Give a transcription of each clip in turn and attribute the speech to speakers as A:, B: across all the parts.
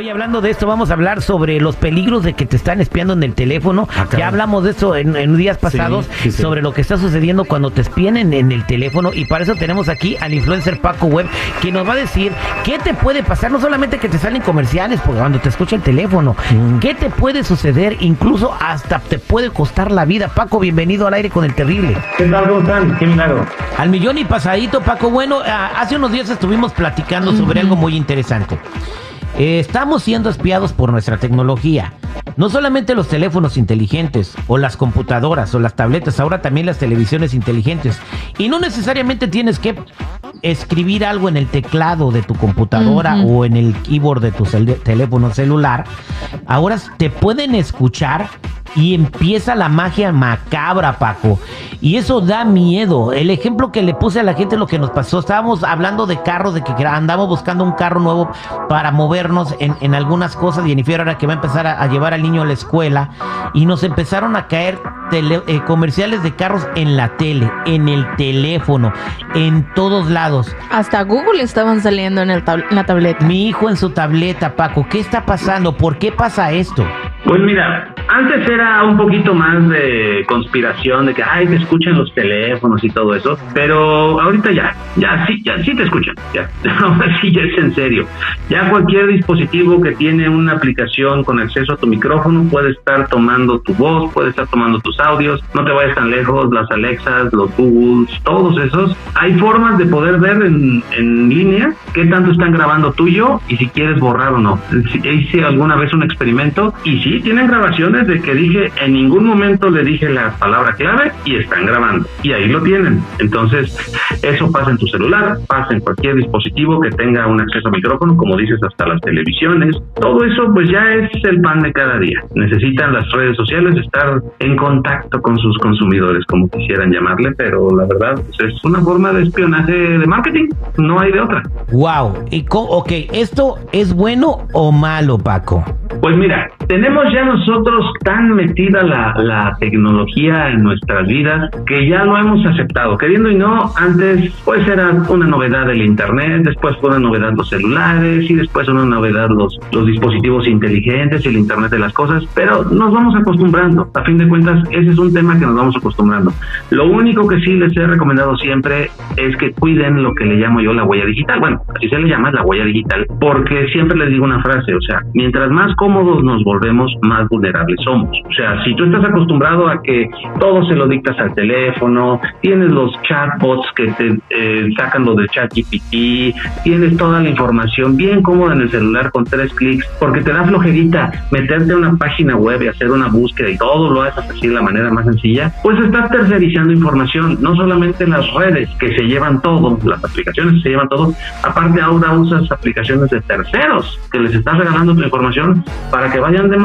A: Oye, hablando de esto, vamos a hablar sobre los peligros de que te están espiando en el teléfono. ya hablamos de eso en, en días pasados,
B: sí, sí.
A: sobre lo que está sucediendo cuando te espían en, en el teléfono. Y para eso tenemos aquí al influencer Paco Web, que nos va a decir qué te puede pasar. No solamente que te salen comerciales, porque cuando te escucha el teléfono, qué te puede suceder, incluso hasta te puede costar la vida. Paco, bienvenido al aire con el terrible.
B: ¿Qué tal? ¿Cómo están? Qué milagro.
A: Al millón y pasadito, Paco. Bueno, ah, hace unos días estuvimos platicando sobre algo muy interesante. Eh, estamos siendo espiados por nuestra tecnología. No solamente los teléfonos inteligentes, o las computadoras, o las tabletas, ahora también las televisiones inteligentes. Y no necesariamente tienes que escribir algo en el teclado de tu computadora o en el keyboard de tu cel- teléfono celular. Ahora te pueden escuchar y empieza la magia macabra, Paco. Y eso da miedo. El ejemplo que le puse a la gente es lo que nos pasó. Estábamos hablando de carros, de que andamos buscando un carro nuevo para movernos en, en algunas cosas. Jennifer ahora que va a empezar a, a llevar al niño a la escuela. Y nos empezaron a caer tele- eh, comerciales de carros en la tele, en el teléfono, en todos lados.
C: Hasta Google estaban saliendo en, el tab- en la tableta.
A: Mi hijo en su tableta, Paco. ¿Qué está pasando? ¿Por qué pasa esto?
B: Pues mira, antes era un poquito más de conspiración, de que, ay, te escuchan los teléfonos y todo eso, pero ahorita ya, ya sí, ya sí te escuchan, ya, ahora sí ya es en serio. Ya cualquier dispositivo que tiene una aplicación con acceso a tu micrófono puede estar tomando tu voz, puede estar tomando tus audios, no te vayas tan lejos, las Alexas, los Googles, todos esos. Hay formas de poder ver en, en línea qué tanto están grabando tuyo y si quieres borrar o no. Hice alguna vez un experimento y sí, tienen grabaciones de que dije, en ningún momento le dije la palabra clave y están grabando. Y ahí lo tienen. Entonces, eso pasa en tu celular, pasa en cualquier dispositivo que tenga un acceso a micrófono, como dices, hasta las televisiones. Todo eso pues ya es el pan de cada día. Necesitan las redes sociales estar en contacto con sus consumidores, como quisieran llamarle, pero la verdad pues, es una forma de espionaje de marketing. No hay de otra.
A: Wow. Y ok, ¿esto es bueno o malo, Paco?
B: Pues mira, tenemos ya nosotros tan metida la, la tecnología en nuestras vidas que ya lo hemos aceptado. Queriendo y no, antes pues era una novedad el Internet, después fue una novedad los celulares y después una novedad los, los dispositivos inteligentes y el Internet de las cosas, pero nos vamos acostumbrando. A fin de cuentas, ese es un tema que nos vamos acostumbrando. Lo único que sí les he recomendado siempre es que cuiden lo que le llamo yo la huella digital. Bueno, así se le llama la huella digital, porque siempre les digo una frase, o sea, mientras más cómodos nos volvemos, más vulnerables somos. O sea, si tú estás acostumbrado a que todo se lo dictas al teléfono, tienes los chatbots que te eh, sacan lo de ChatGPT, tienes toda la información bien cómoda en el celular con tres clics, porque te da flojerita meterte a una página web y hacer una búsqueda y todo lo haces así de la manera más sencilla, pues estás tercerizando información, no solamente las redes que se llevan todo, las aplicaciones que se llevan todo, aparte ahora usas aplicaciones de terceros que les estás regalando tu información para que vayan de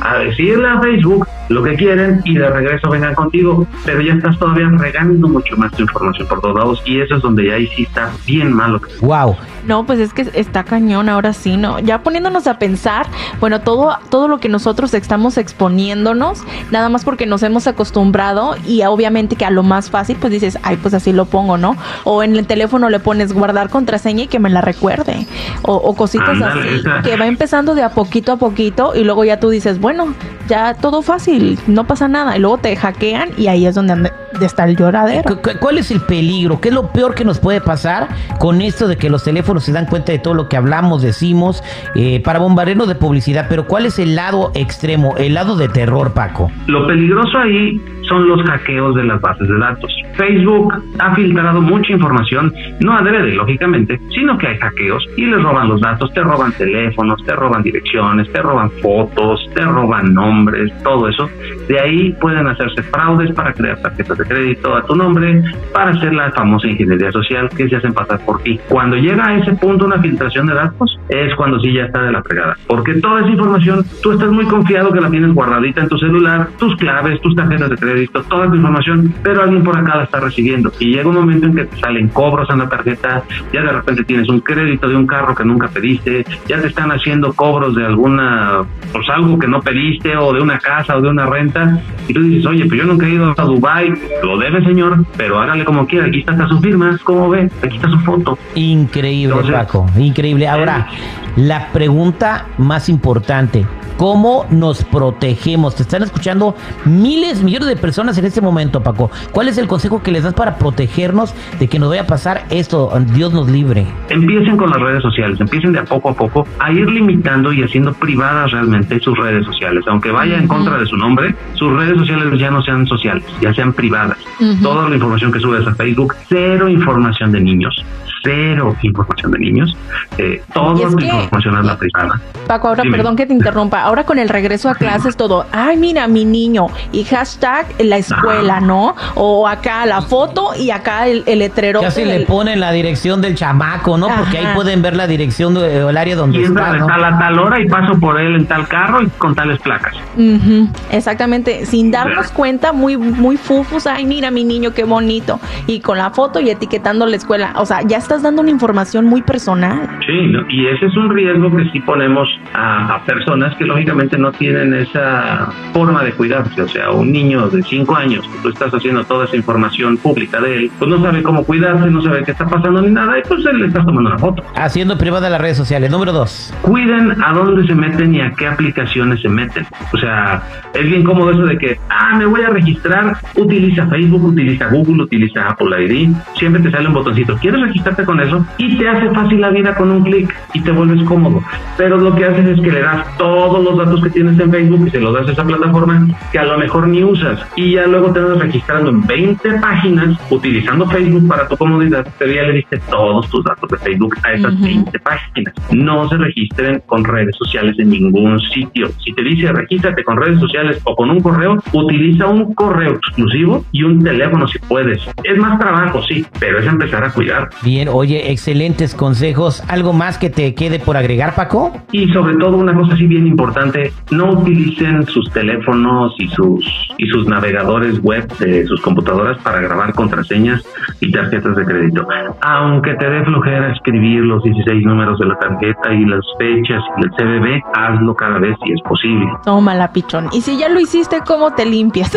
B: a decirle a Facebook lo que quieren y de regreso vengan contigo, pero ya estás todavía regando mucho más tu información por todos lados y eso es donde ya ahí sí está bien malo.
A: Wow.
C: No, pues es que está cañón ahora sí, ¿no? Ya poniéndonos a pensar, bueno, todo, todo lo que nosotros estamos exponiéndonos, nada más porque nos hemos acostumbrado y obviamente que a lo más fácil, pues dices, ay, pues así lo pongo, ¿no? O en el teléfono le pones guardar contraseña y que me la recuerde. O, o cositas así,
B: esa.
C: que va empezando de a poquito a poquito y luego ya tú dices, bueno, ya todo fácil, no pasa nada. Y luego te hackean y ahí es donde ande- está el lloradero.
A: ¿Cu- cu- ¿Cuál es el peligro? ¿Qué es lo peor que nos puede pasar con esto de que los teléfonos se dan cuenta de todo lo que hablamos, decimos, eh, para bombardearnos de publicidad? Pero ¿cuál es el lado extremo, el lado de terror, Paco?
B: Lo peligroso ahí son los hackeos de las bases de datos. Facebook ha filtrado mucha información, no adrede, lógicamente, sino que hay hackeos y les roban los datos, te roban teléfonos, te roban direcciones, te roban fotos, te roban nombres, todo eso. De ahí pueden hacerse fraudes para crear tarjetas de crédito a tu nombre, para hacer la famosa ingeniería social que se hacen pasar por ti. Cuando llega a ese punto una filtración de datos, es cuando sí ya está de la fregada. Porque toda esa información, tú estás muy confiado que la tienes guardadita en tu celular, tus claves, tus tarjetas de crédito, toda tu información, pero alguien por acá la está recibiendo. Y llega un momento en que te salen cobros en la tarjeta, ya de repente tienes un crédito de un carro que nunca pediste, ya te están haciendo cobros de alguna, pues algo que no pediste, o de una casa o de una renta, y tú dices, oye, pues yo nunca he ido a Dubai, lo debe señor, pero hágale como quiera, aquí está su firma, ¿cómo ve? Aquí está su foto.
A: Increíble, Paco, increíble. Ahora, la pregunta más importante, ¿cómo nos protegemos? Te están escuchando miles, millones de personas en este momento, Paco. ¿Cuál es el consejo que les das para protegernos de que nos vaya a pasar esto? Dios nos libre.
B: Empiecen con las redes sociales, empiecen de a poco a poco a ir limitando y haciendo privadas realmente sus redes sociales. Aunque vaya en contra de su nombre, sus redes sociales ya no sean sociales, ya sean privadas. Toda la información que subes a Facebook, cero información de niños cero información de niños. Eh, toda la información es la privada.
C: Paco, ahora perdón que te interrumpa. Ahora con el regreso a clases todo, ay, mira, mi niño, y hashtag la escuela, ¿no? O acá la foto y acá el, el letrero.
A: Casi le ponen la dirección del chamaco, ¿no? Porque ahí pueden ver la dirección del área donde
B: y
A: está.
B: ¿no? a la tal hora y paso por él en tal carro y con tales placas.
C: Exactamente, sin darnos cuenta, muy, muy fufus, ay, mira, mi niño, qué bonito. Y con la foto y etiquetando la escuela. O sea, ya está dando una información muy personal.
B: Sí, y ese es un riesgo que sí ponemos a, personas que lógicamente no tienen esa forma de cuidarse. O sea, un niño de 5 años, que tú estás haciendo toda esa información pública de él, pues no sabe cómo cuidarse, no sabe qué está pasando ni nada, y pues él le está tomando una foto.
A: Haciendo privada las redes sociales. Número 2.
B: Cuiden a dónde se meten y a qué aplicaciones se meten. O sea, es bien cómodo eso de que, ah, me voy a registrar, utiliza Facebook, utiliza Google, utiliza Apple ID, siempre te sale un botoncito. ¿Quieres con eso y te hace fácil la vida con un clic y te vuelves cómodo. Pero lo que haces es que le das todos los datos que tienes en Facebook y se los das a esa plataforma que a lo mejor ni usas y ya luego te vas registrando en 20 páginas utilizando Facebook para tu comodidad, pero ya le diste todos tus datos de Facebook a esas 20 páginas. No se registren con redes sociales en ningún sitio. Si te dice regístrate con redes sociales o con un correo, utiliza un correo exclusivo y un teléfono si puedes. Es más trabajo, sí, pero es empezar a cuidar.
A: Bien, oye, excelentes consejos. ¿Algo más que te quede por agregar, Paco?
B: Y sobre todo una cosa así bien importante, no utilicen sus teléfonos y sus y sus navegadores web de sus computadoras para grabar contraseñas y tarjetas de crédito. Aunque te dé flojera escribir los 16 números de la tarjeta y las fechas y el CBB, hazlo cada vez si es posible.
C: Tómala, pichón. Y si ya lo hiciste, ¿cómo te limpias?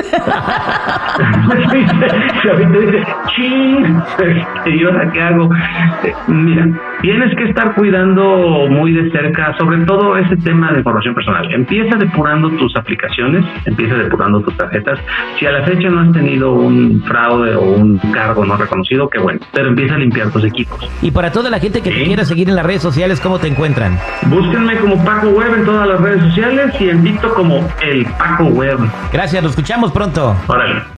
B: dice, ching, ¿y ahora qué hago? Mira, tienes que estar cuidando muy de cerca, sobre todo ese tema de información personal. Empieza depurando tus aplicaciones, empieza depurando tus tarjetas. Si a la fecha no has tenido un fraude o un cargo no reconocido, qué bueno, pero empieza a limpiar tus equipos.
A: Y para toda la gente que te quiera seguir en las redes sociales, ¿cómo te encuentran?
B: Búsquenme como Paco Web en todas las redes sociales y en TikTok como el Paco Web.
A: Gracias, lo escuchamos pronto.
B: Órale.